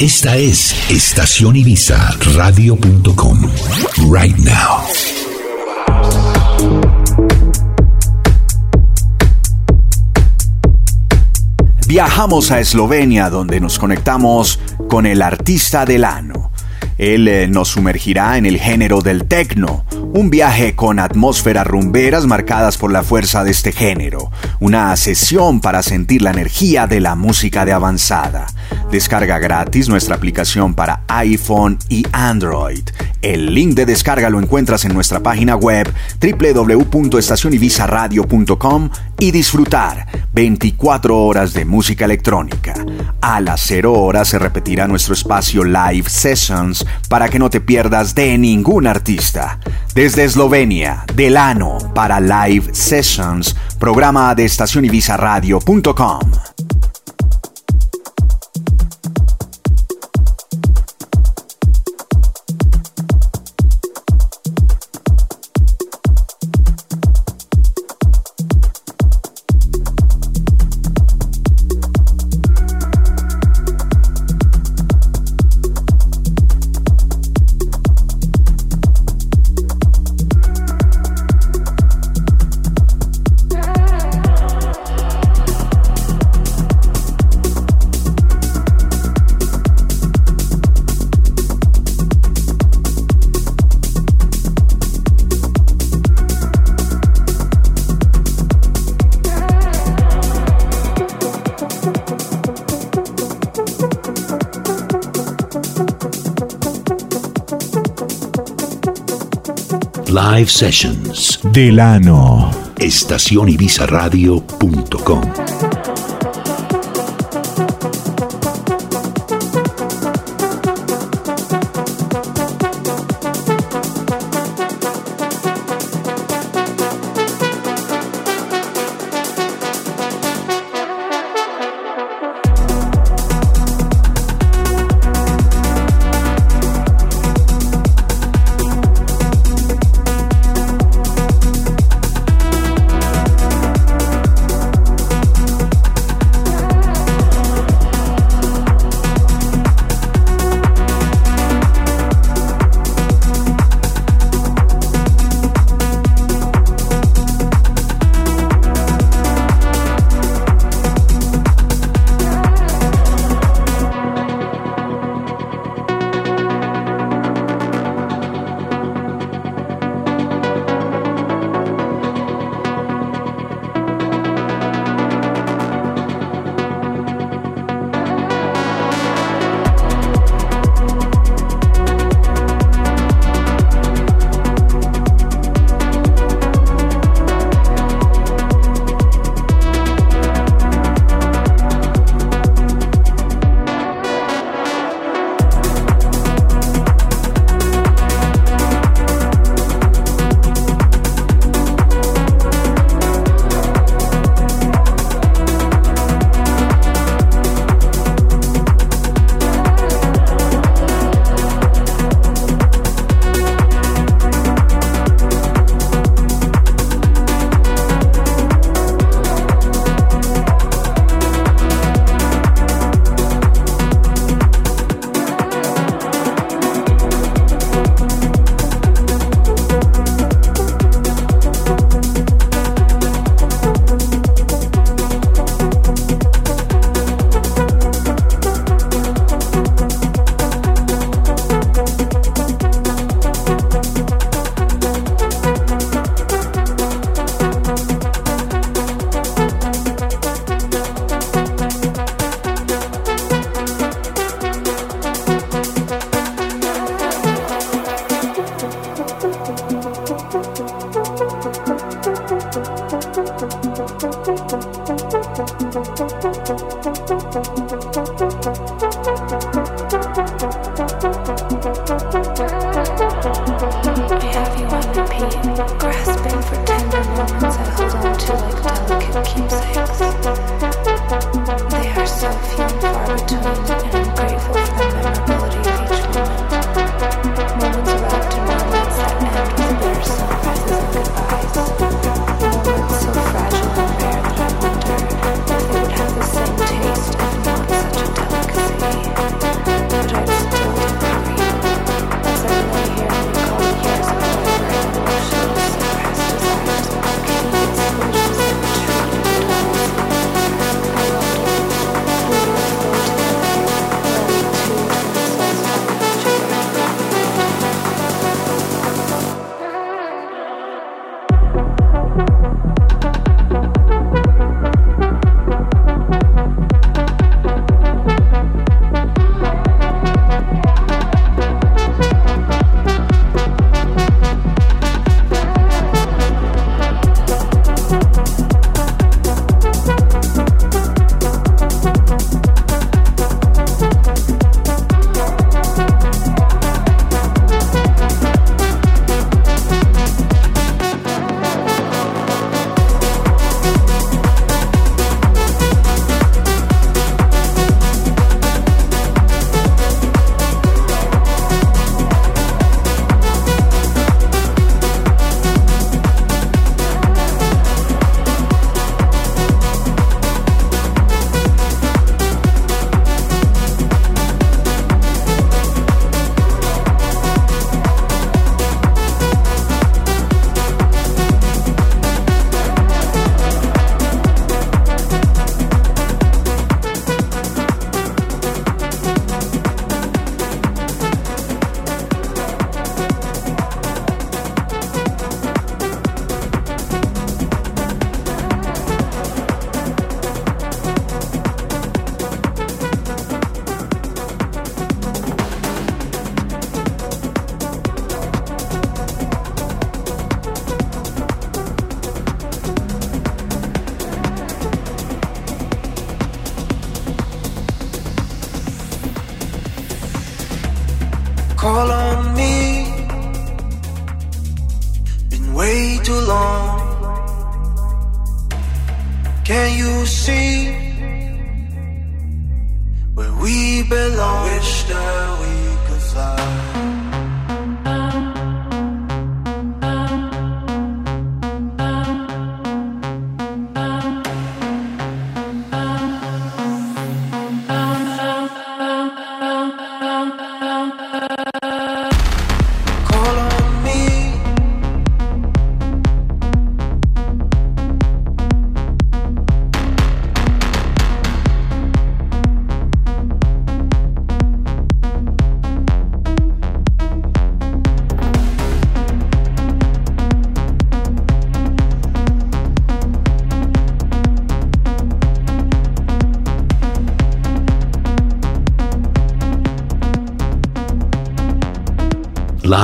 Esta es Estación Ibiza Radio.com. Right now. Viajamos a Eslovenia donde nos conectamos con el artista del ano. Él eh, nos sumergirá en el género del techno, un viaje con atmósferas rumberas marcadas por la fuerza de este género, una sesión para sentir la energía de la música de avanzada. Descarga gratis nuestra aplicación para iPhone y Android. El link de descarga lo encuentras en nuestra página web www.estacionibizaradio.com y disfrutar 24 horas de música electrónica. A las 0 horas se repetirá nuestro espacio Live Sessions para que no te pierdas de ningún artista. Desde Eslovenia, Delano para Live Sessions, programa de estacionibizaradio.com. Live Sessions. Delano. Estacionibizaradio.com.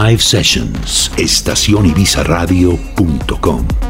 Live Sessions, estacionibizarradio.com.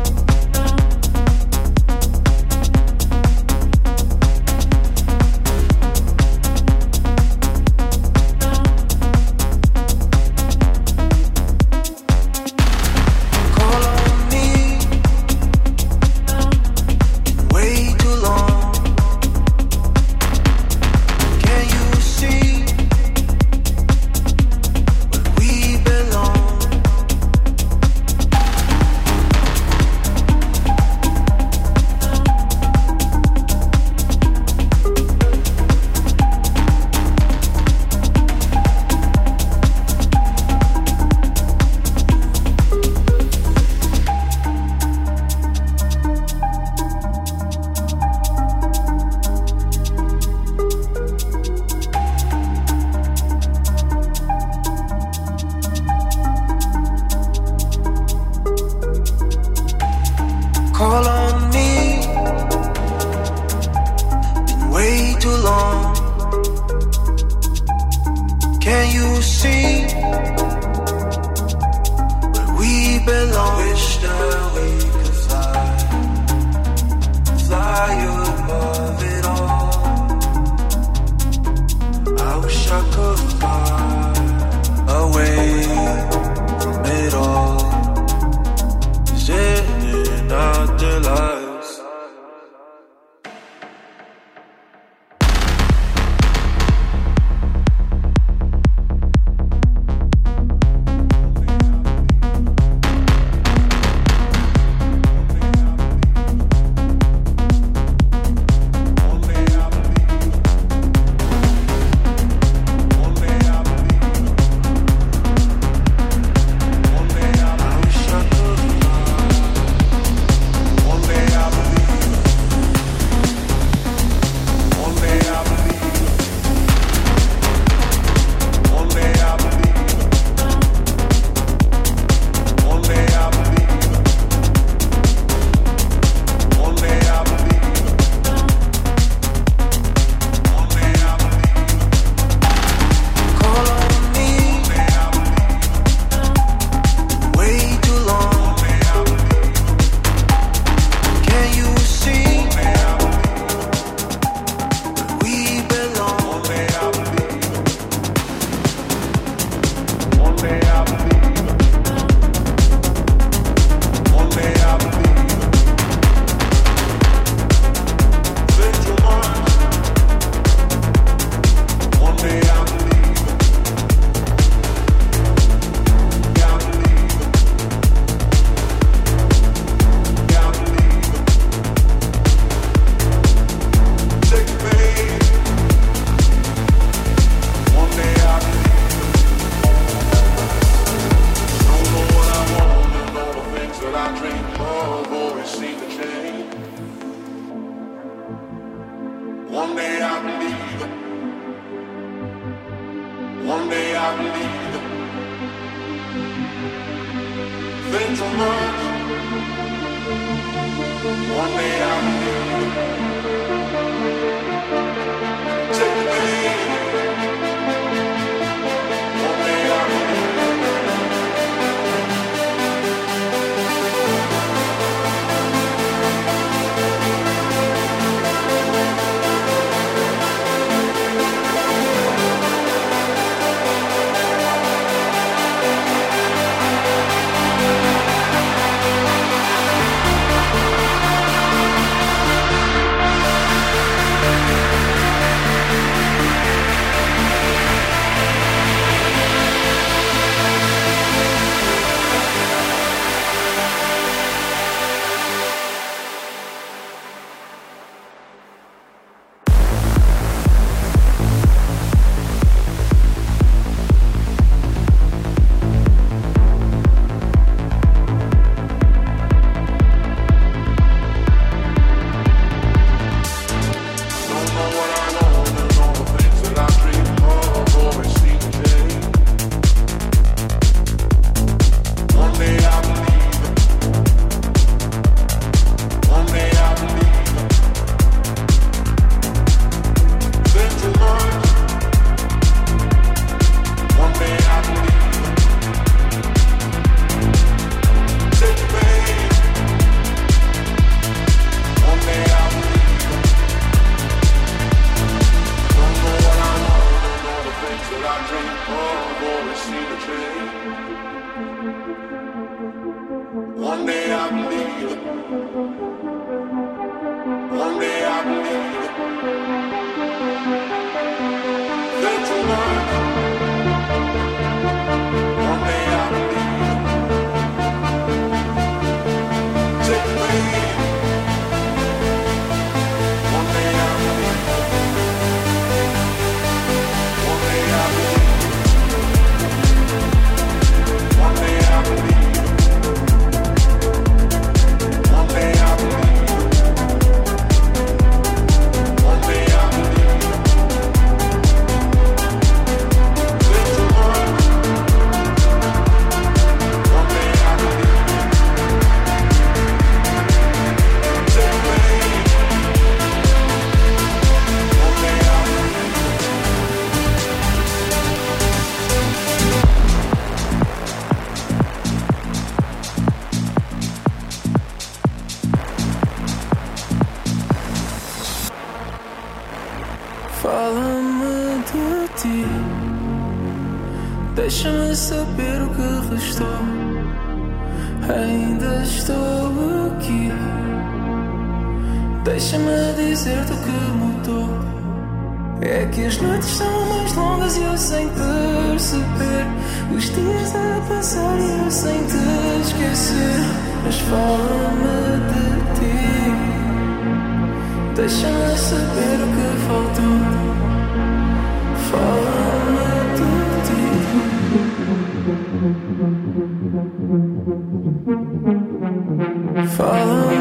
Live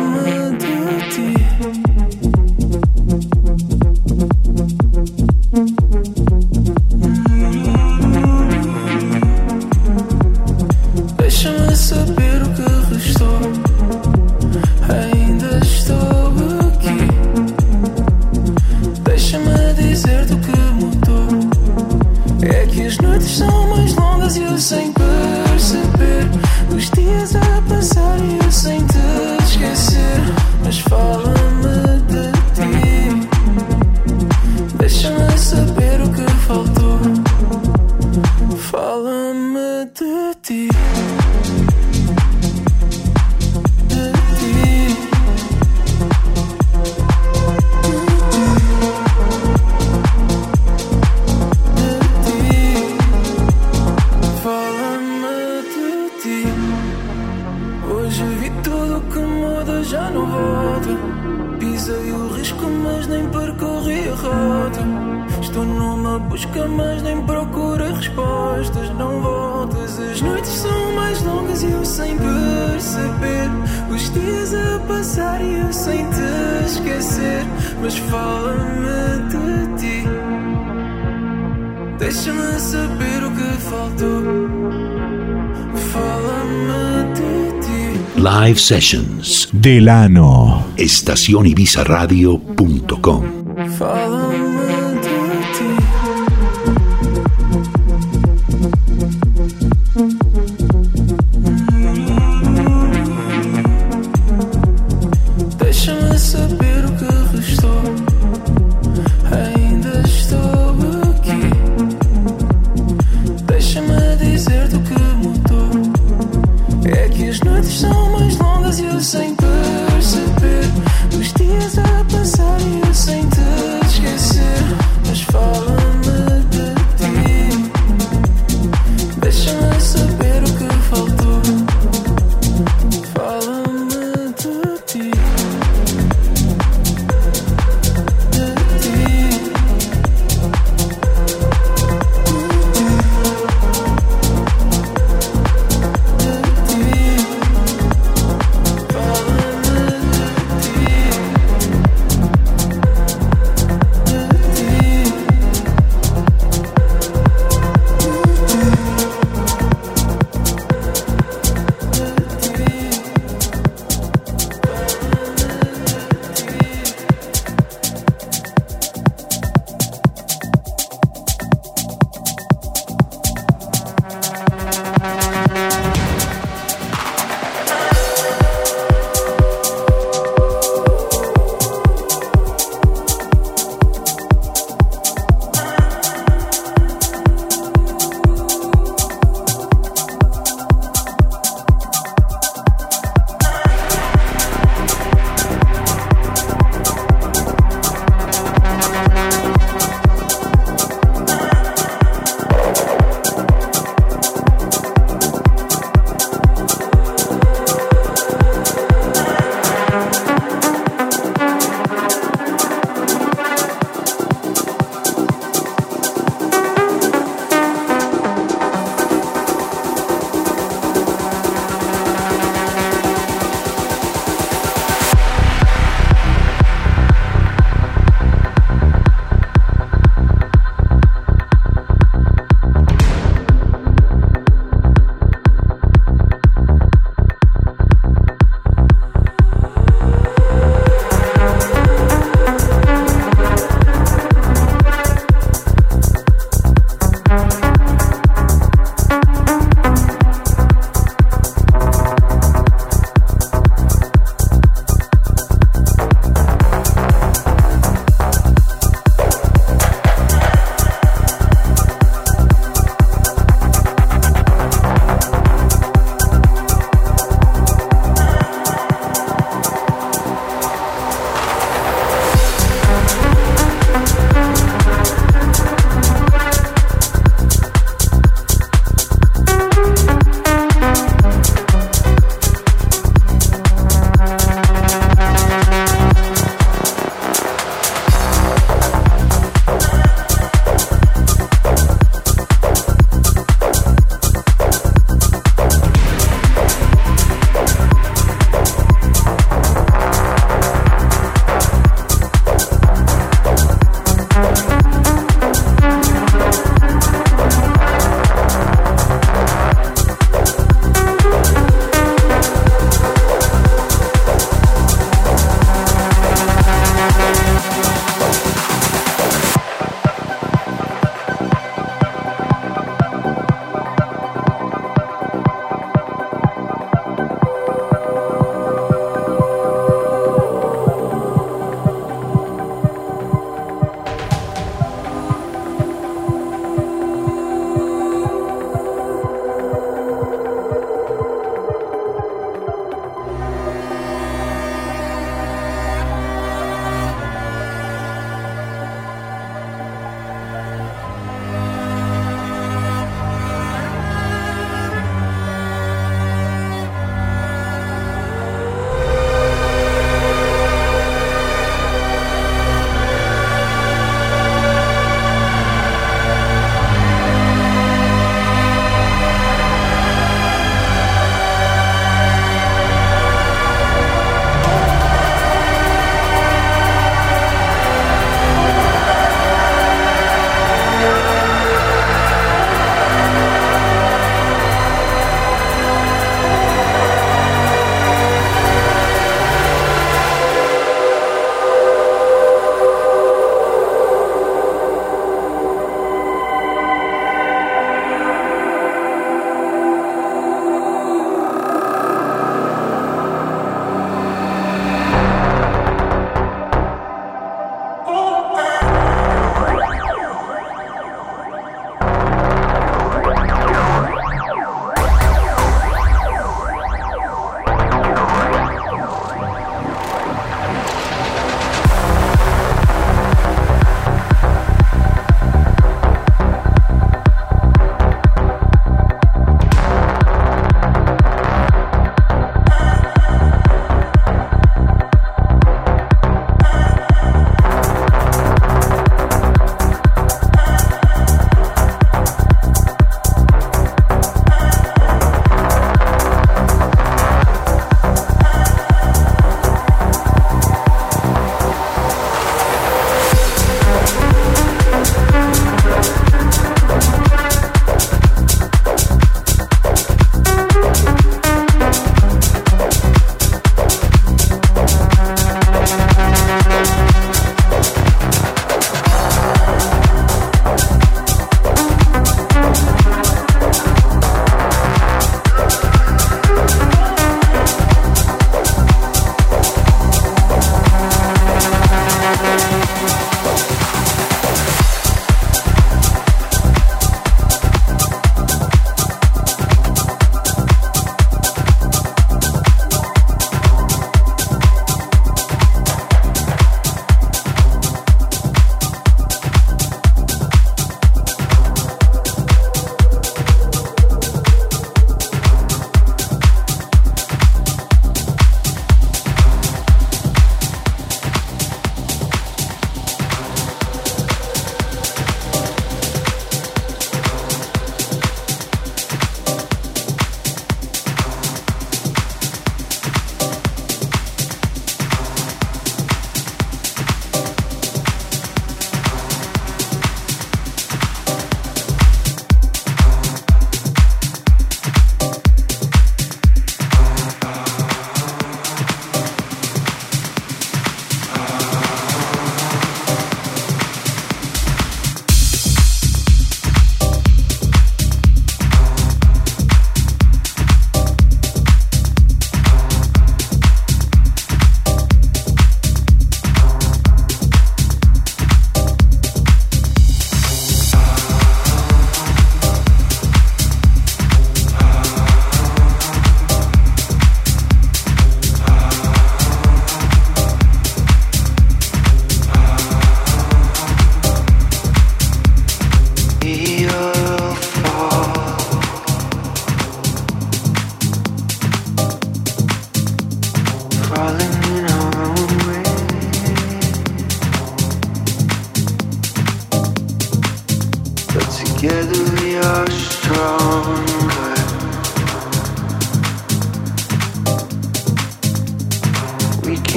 Sessions. Delano. Estacionibizaradio.com. sing.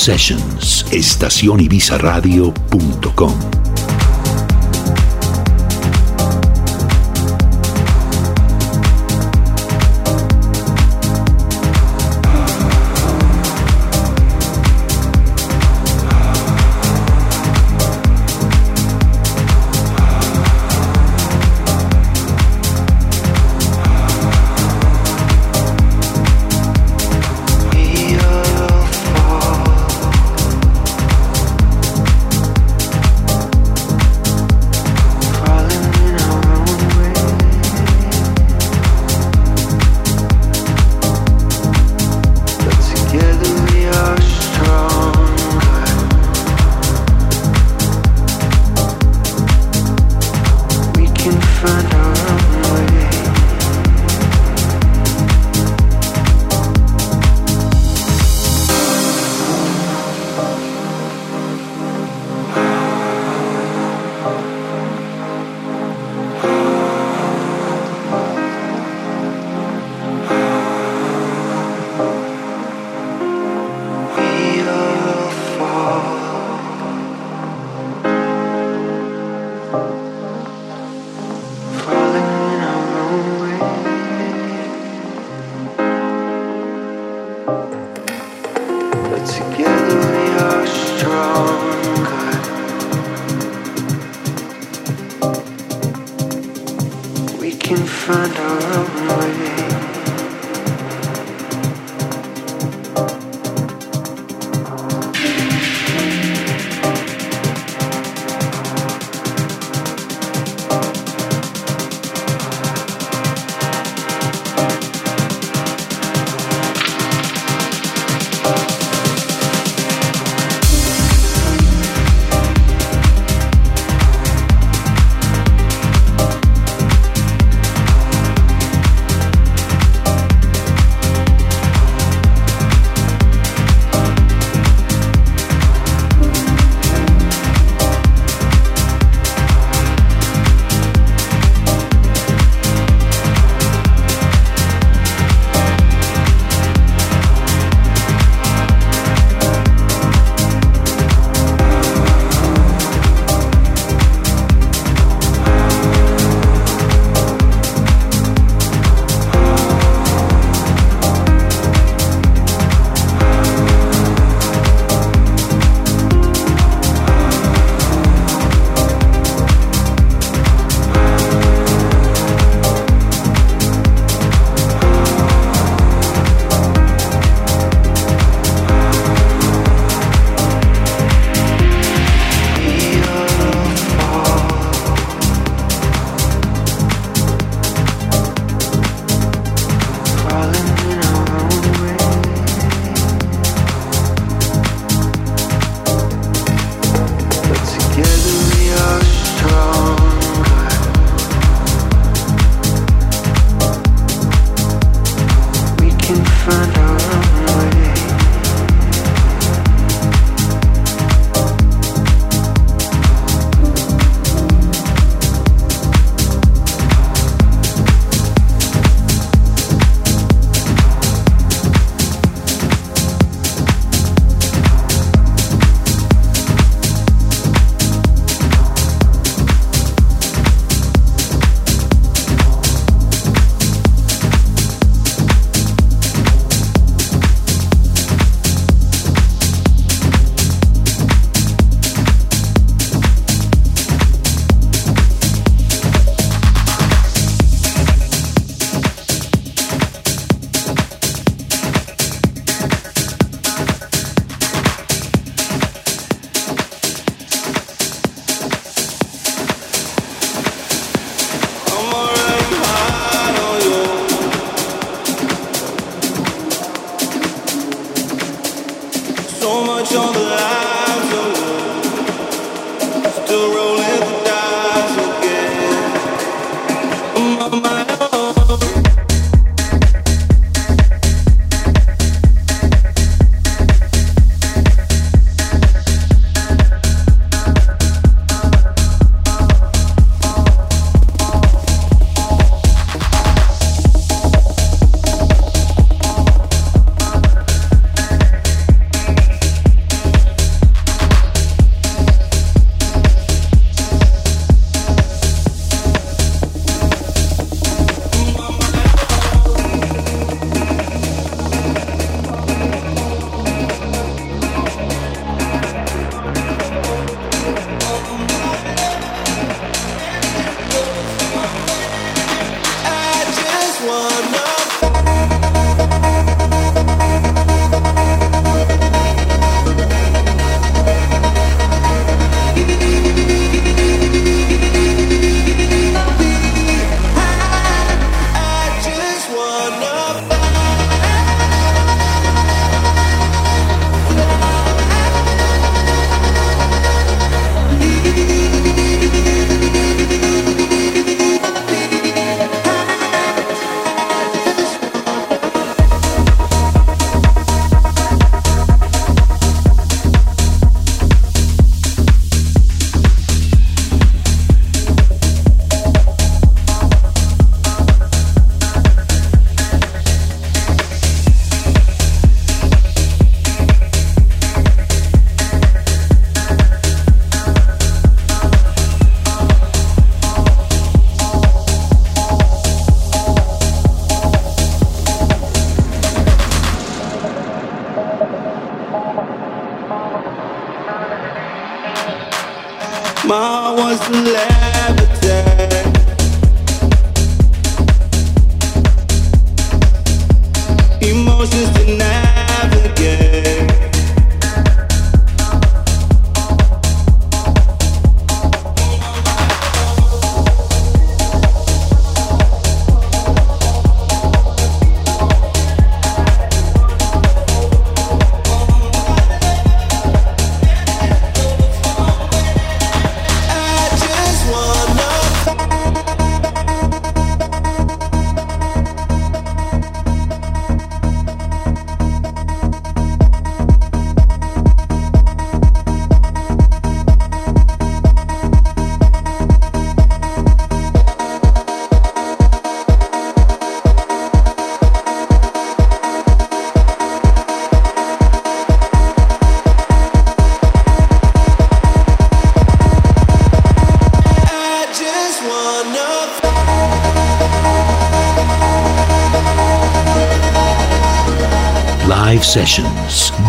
Sessions, estacionibizarradio.com.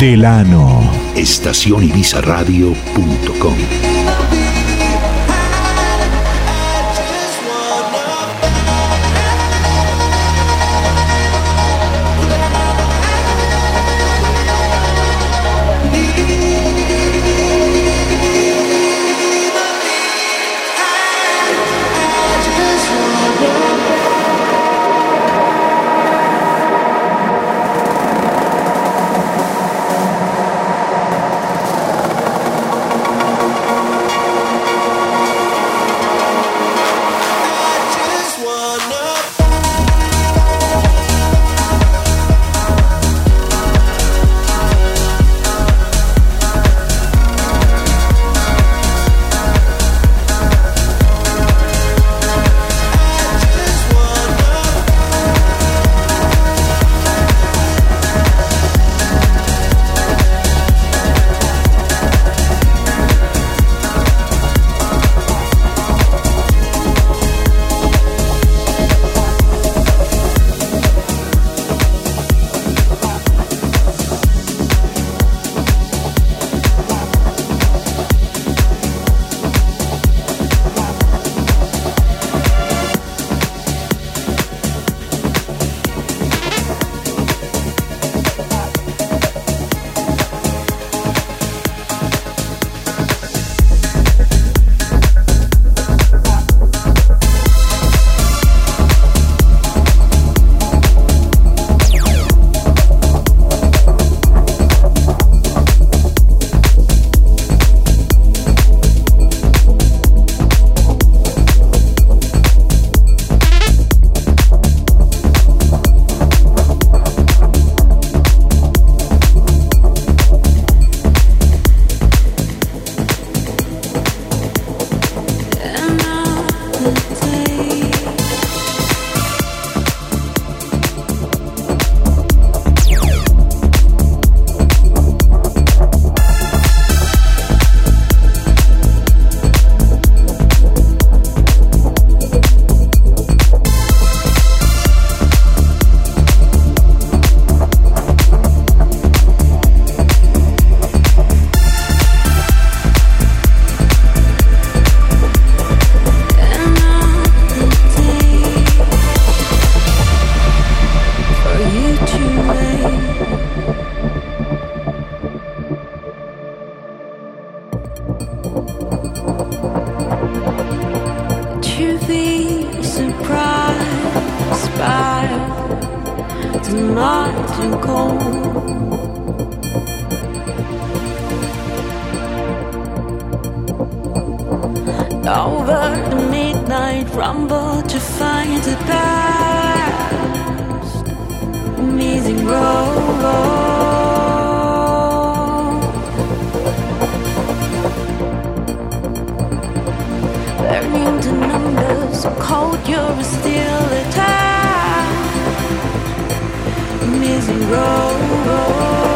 Delano. Estacionibizarradio.com. you be surprised by tonight and cold? Over the midnight rumble to find the best, amazing road. to know so cold, you're still a time. Missing road.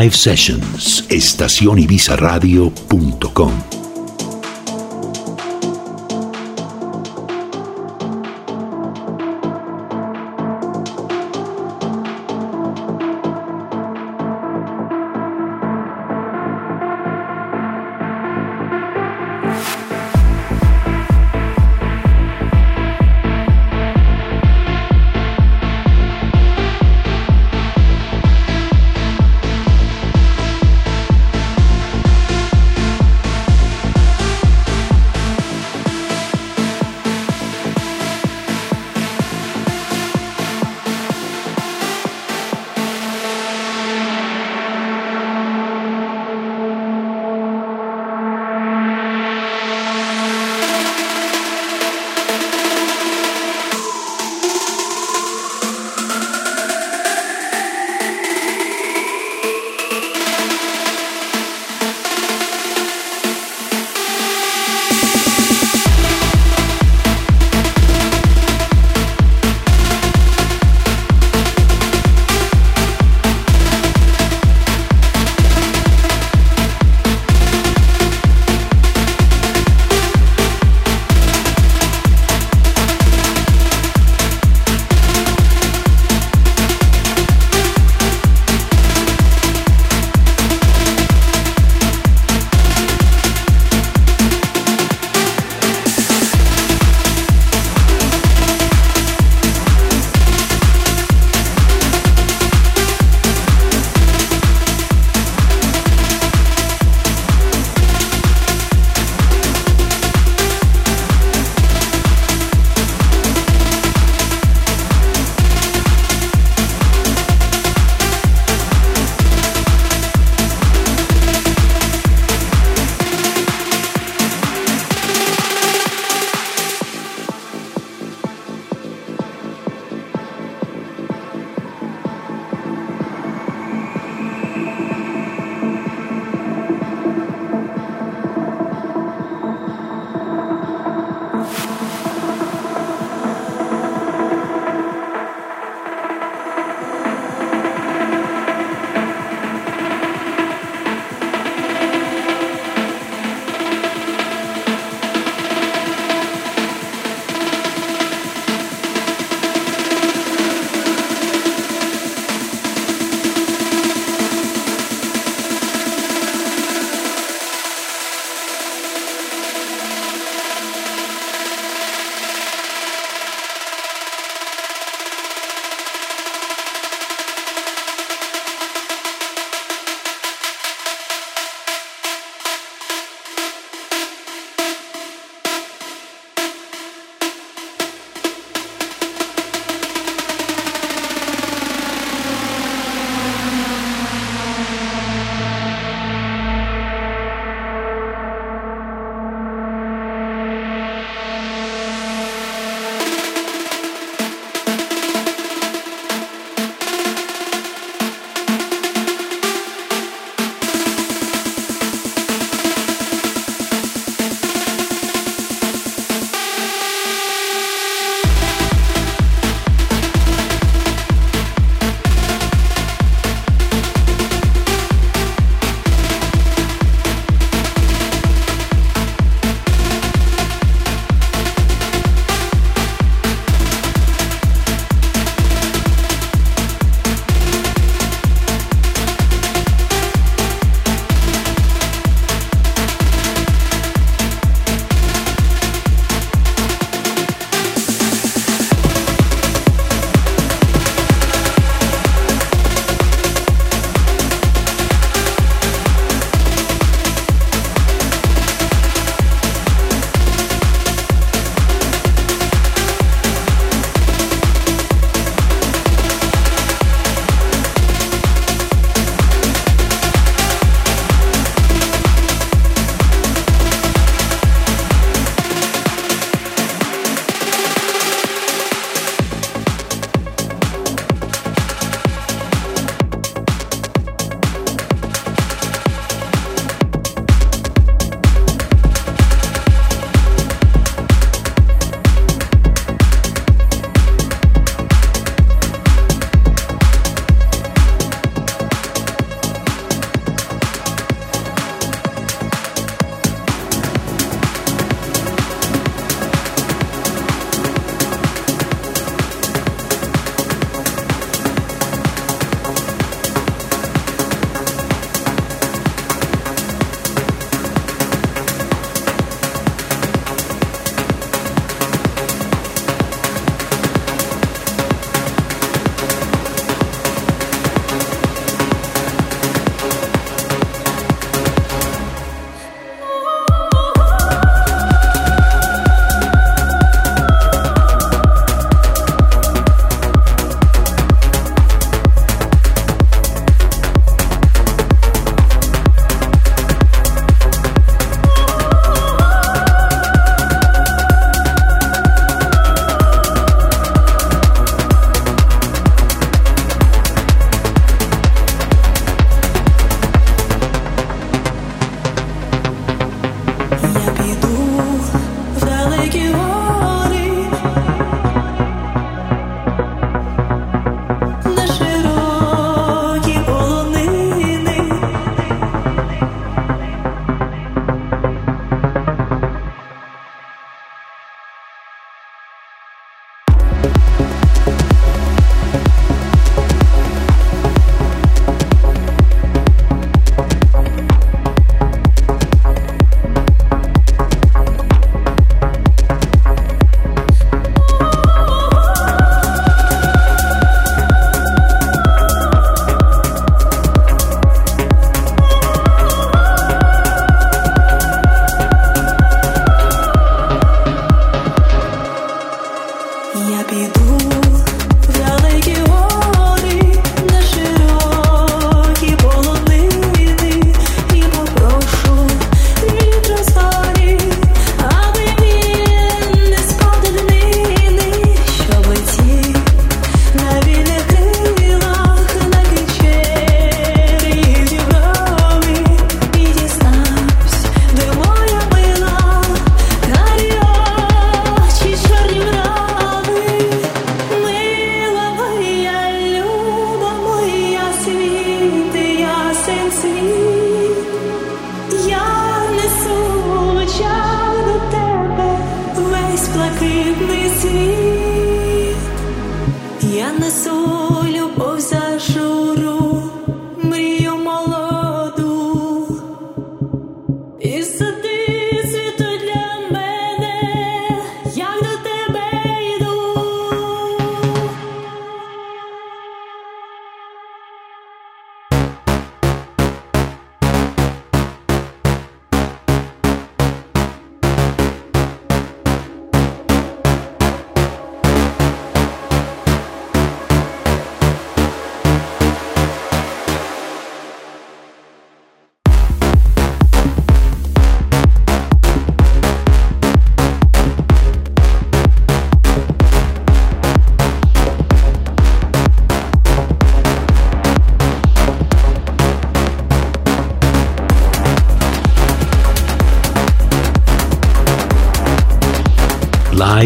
Live Sessions. Estacionibizaradio.com.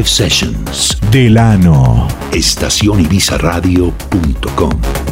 Live Sessions. Delano. Estacionibizaradio.com.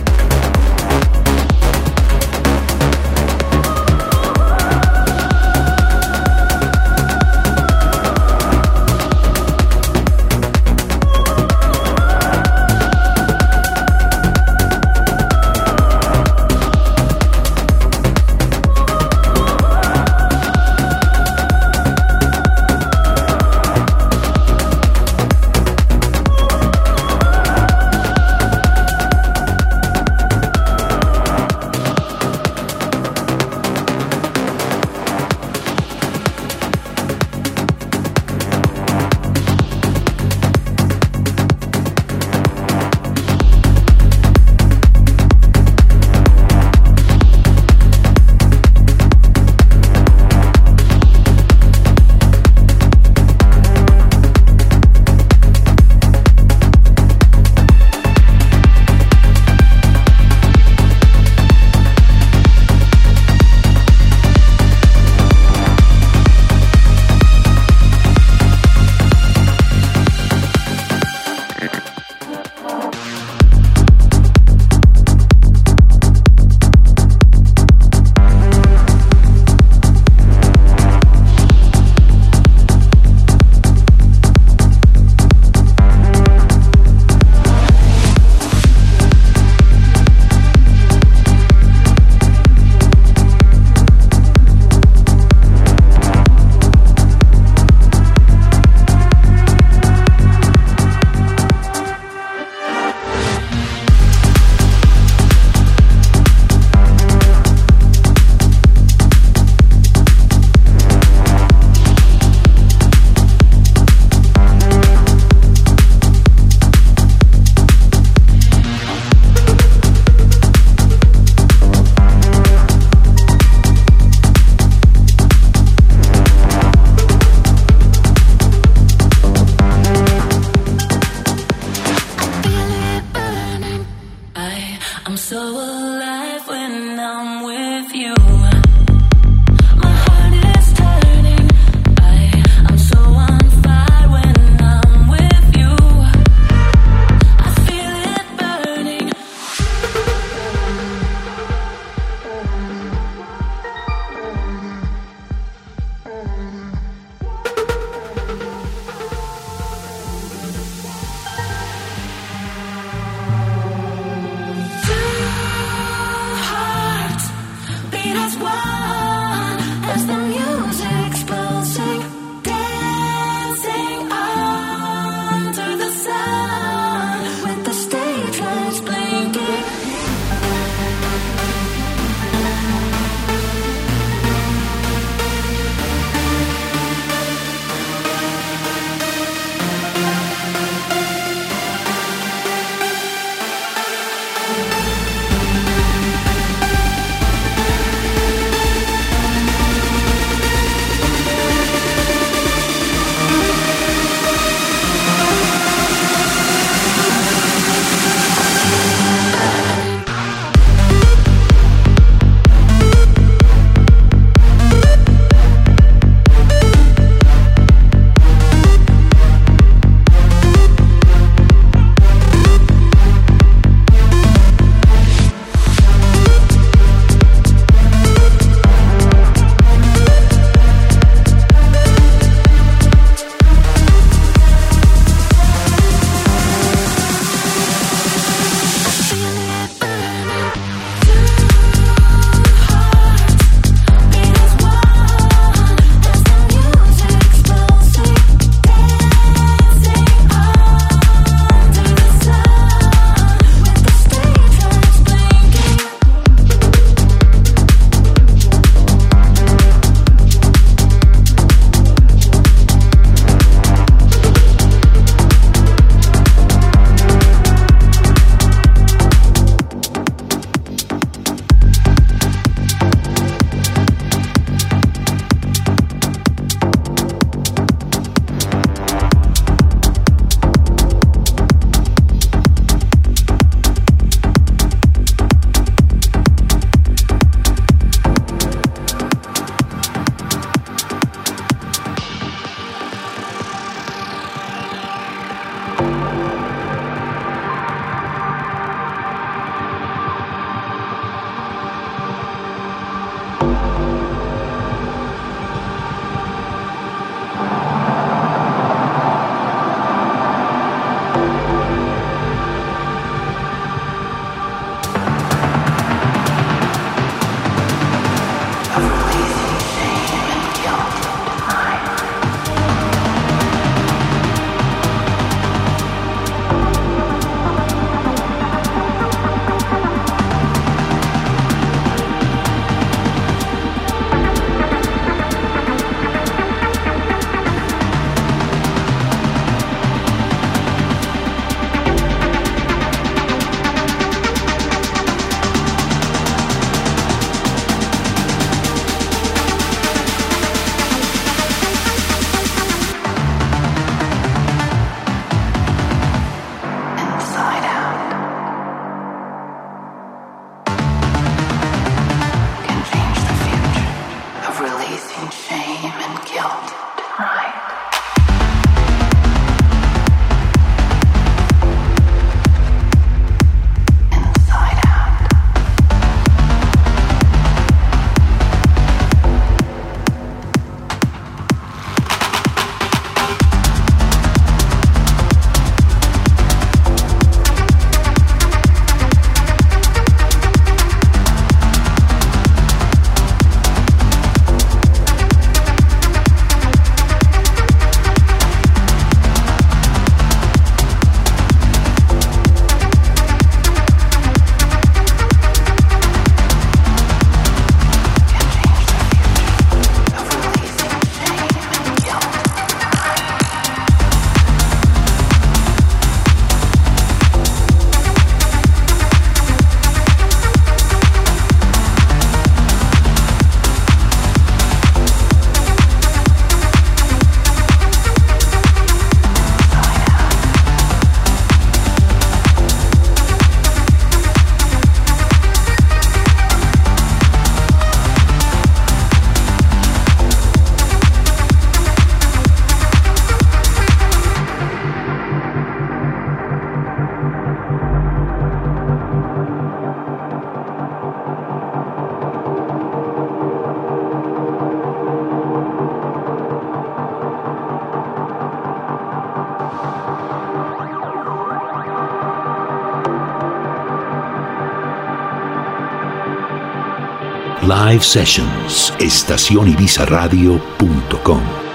Live Sessions. Estacionibizaradio.com.